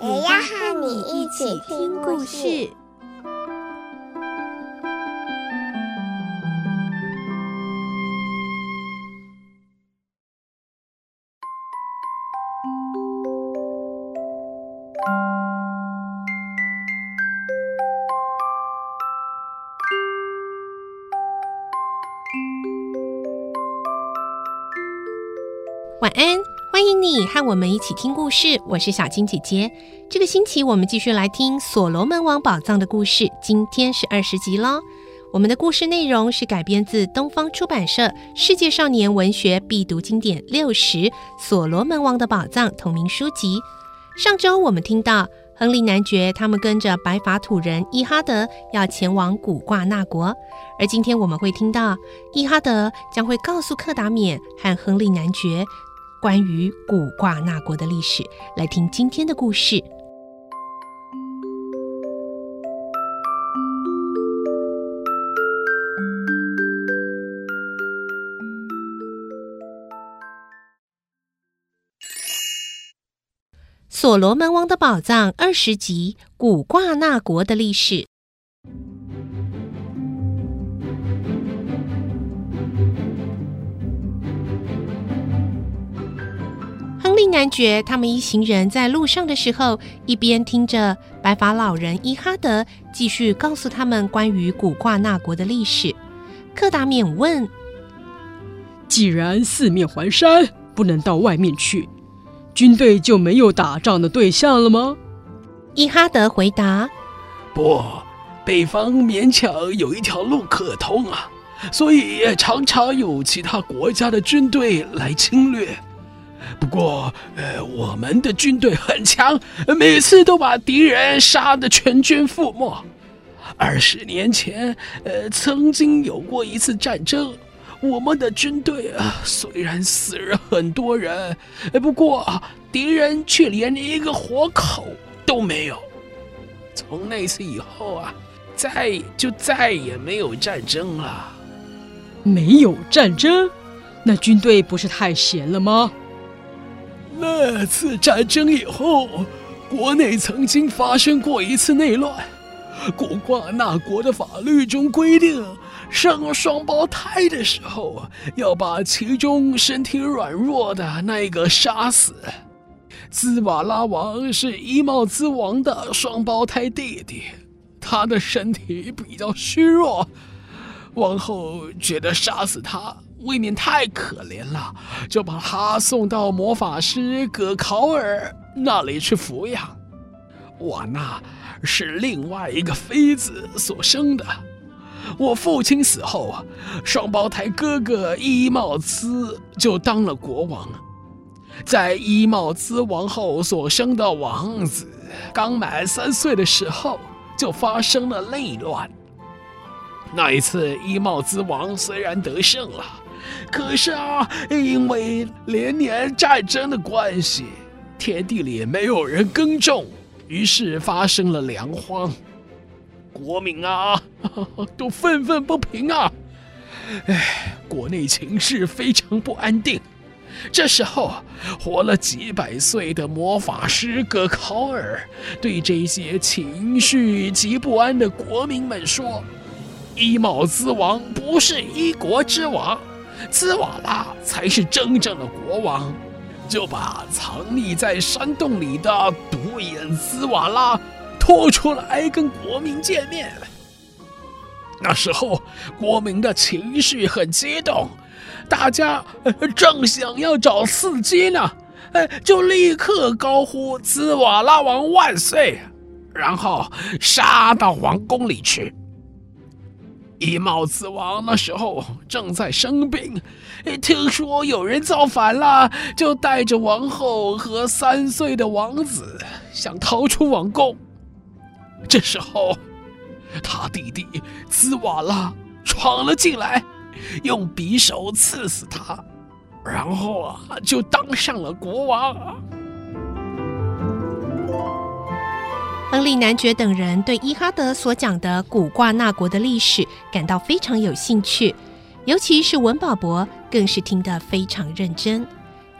也要和你一起听故事。晚安，你和我们一起听故事。我是小青姐姐。这个星期我们继续来听《所罗门王宝藏》的故事，今天是二十集喽。我们的故事内容是改编自东方出版社《世界少年文学必读经典六十》《所罗门王的宝藏》同名书籍。上周我们听到亨利男爵他们跟着白发土人伊哈德要前往古挂那国，而今天我们会听到伊哈德将会告诉克达缅和亨利男爵。关于古挂纳国的历史，来听今天的故事。《所罗门王的宝藏》二十集：古挂纳国的历史。男爵他们一行人在路上的时候，一边听着白发老人伊哈德继续告诉他们关于古挂那国的历史。克达免问：“既然四面环山，不能到外面去，军队就没有打仗的对象了吗？”伊哈德回答：“不，北方勉强有一条路可通啊，所以也常常有其他国家的军队来侵略。”不过，呃，我们的军队很强，每次都把敌人杀得全军覆没。二十年前，呃，曾经有过一次战争，我们的军队啊，虽然死了很多人，不过敌人却连一个活口都没有。从那次以后啊，再就再也没有战争了。没有战争？那军队不是太闲了吗？那次战争以后，国内曾经发生过一次内乱。古挂那国的法律中规定，生双胞胎的时候，要把其中身体软弱的那个杀死。兹瓦拉王是伊茂兹王的双胞胎弟弟，他的身体比较虚弱，王后觉得杀死他。未免太可怜了，就把他送到魔法师葛考尔那里去抚养。我呢是另外一个妃子所生的。我父亲死后，双胞胎哥哥伊茂兹就当了国王。在伊茂兹王后所生的王子刚满三岁的时候，就发生了内乱。那一次，伊茂兹王虽然得胜了。可是啊，因为连年战争的关系，田地里没有人耕种，于是发生了粮荒，国民啊 都愤愤不平啊！哎，国内情势非常不安定。这时候，活了几百岁的魔法师葛考尔对这些情绪极不安的国民们说：“伊茂兹王不是一国之王。”兹瓦拉才是真正的国王，就把藏匿在山洞里的独眼兹瓦拉拖出来跟国民见面。那时候国民的情绪很激动，大家正想要找刺激呢，哎，就立刻高呼“兹瓦拉王万岁”，然后杀到王宫里去。伊帽子王那时候正在生病，听说有人造反了，就带着王后和三岁的王子想逃出王宫。这时候，他弟弟兹瓦拉闯了进来，用匕首刺死他，然后啊，就当上了国王。亨利男爵等人对伊哈德所讲的古挂那国的历史感到非常有兴趣，尤其是文保博更是听得非常认真。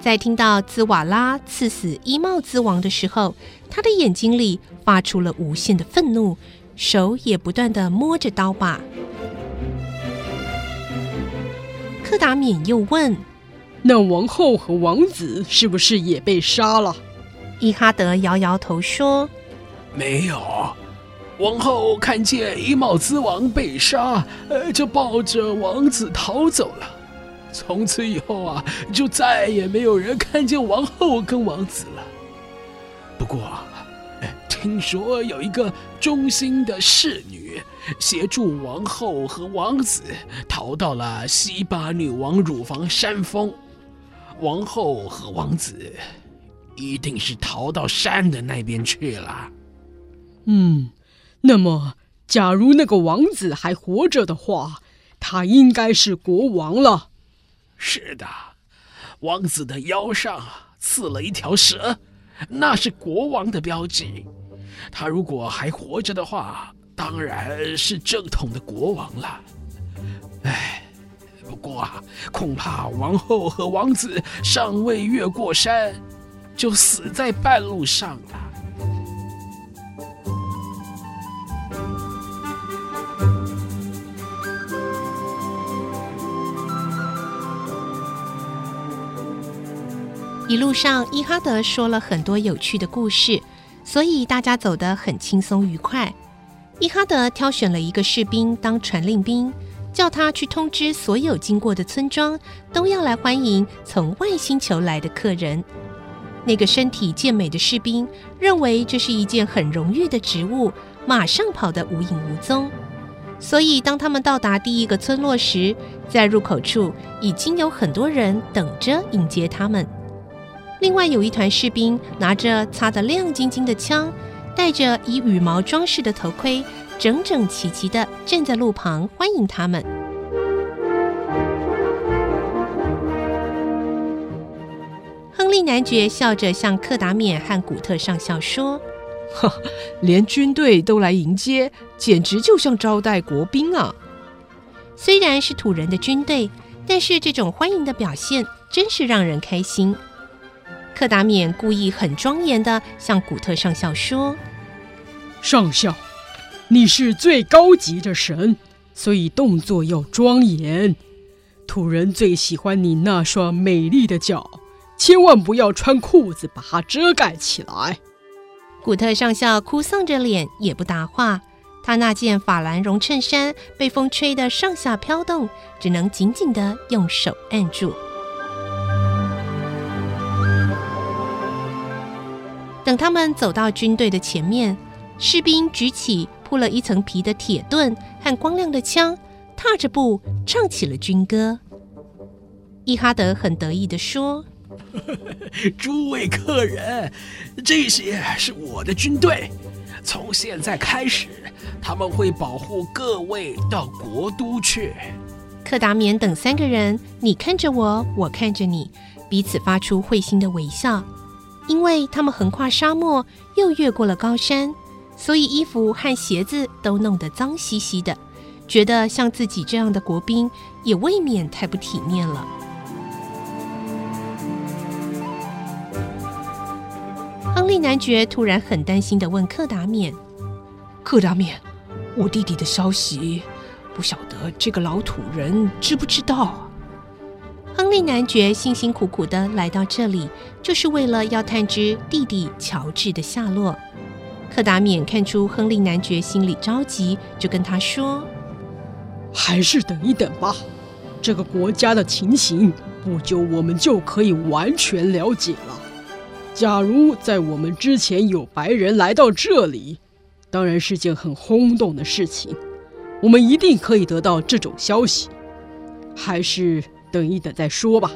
在听到兹瓦拉刺死伊茂兹王的时候，他的眼睛里发出了无限的愤怒，手也不断地摸着刀把。柯达冕又问：“那王后和王子是不是也被杀了？”伊哈德摇摇头说。没有，王后看见伊帽兹王被杀，呃，就抱着王子逃走了。从此以后啊，就再也没有人看见王后跟王子了。不过，听说有一个忠心的侍女协助王后和王子逃到了西巴女王乳房山峰。王后和王子一定是逃到山的那边去了。嗯，那么，假如那个王子还活着的话，他应该是国王了。是的，王子的腰上刺了一条蛇，那是国王的标记。他如果还活着的话，当然是正统的国王了。哎，不过啊，恐怕王后和王子尚未越过山，就死在半路上了。一路上，伊哈德说了很多有趣的故事，所以大家走得很轻松愉快。伊哈德挑选了一个士兵当传令兵，叫他去通知所有经过的村庄，都要来欢迎从外星球来的客人。那个身体健美的士兵认为这是一件很荣誉的职务，马上跑得无影无踪。所以，当他们到达第一个村落时，在入口处已经有很多人等着迎接他们。另外有一团士兵拿着擦得亮晶晶的枪，戴着以羽毛装饰的头盔，整整齐齐地站在路旁欢迎他们。亨利男爵笑着向克达冕和古特上校说：“呵，连军队都来迎接，简直就像招待国宾啊！虽然是土人的军队，但是这种欢迎的表现真是让人开心。”克达冕故意很庄严的向古特上校说：“上校，你是最高级的神，所以动作要庄严。土人最喜欢你那双美丽的脚，千万不要穿裤子把它遮盖起来。”古特上校哭丧着脸，也不答话。他那件法兰绒衬衫被风吹得上下飘动，只能紧紧地用手按住。等他们走到军队的前面，士兵举起铺了一层皮的铁盾和光亮的枪，踏着步唱起了军歌。伊哈德很得意地说：“ 诸位客人，这些是我的军队，从现在开始，他们会保护各位到国都去。”克达免等三个人，你看着我，我看着你，彼此发出会心的微笑。因为他们横跨沙漠，又越过了高山，所以衣服和鞋子都弄得脏兮兮的，觉得像自己这样的国兵也未免太不体面了。亨利男爵突然很担心的问克达冕：“克达冕，我弟弟的消息，不晓得这个老土人知不知道？”亨利男爵辛辛苦苦地来到这里，就是为了要探知弟弟乔治的下落。克达冕看出亨利男爵心里着急，就跟他说：“还是等一等吧，这个国家的情形，不久我们就可以完全了解了。假如在我们之前有白人来到这里，当然是件很轰动的事情。我们一定可以得到这种消息。还是等一等再说吧，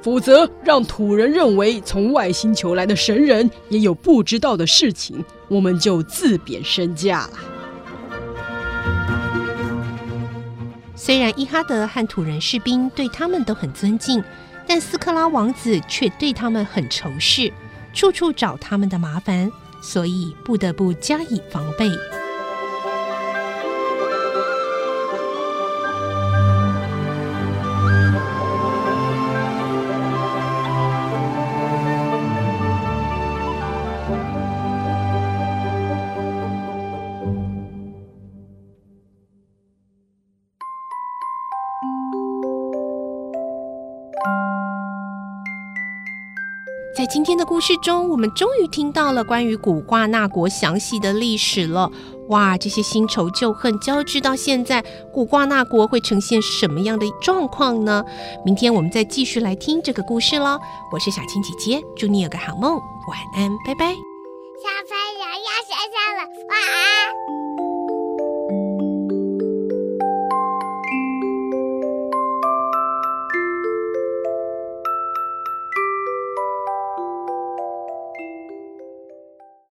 否则让土人认为从外星球来的神人也有不知道的事情，我们就自贬身价了。虽然伊哈德和土人士兵对他们都很尊敬，但斯克拉王子却对他们很仇视，处处找他们的麻烦，所以不得不加以防备。在今天的故事中，我们终于听到了关于古挂那国详细的历史了。哇，这些新仇旧恨交织到现在，古挂那国会呈现什么样的状况呢？明天我们再继续来听这个故事喽。我是小青姐姐，祝你有个好梦，晚安，拜拜。小朋友要睡觉了，晚安。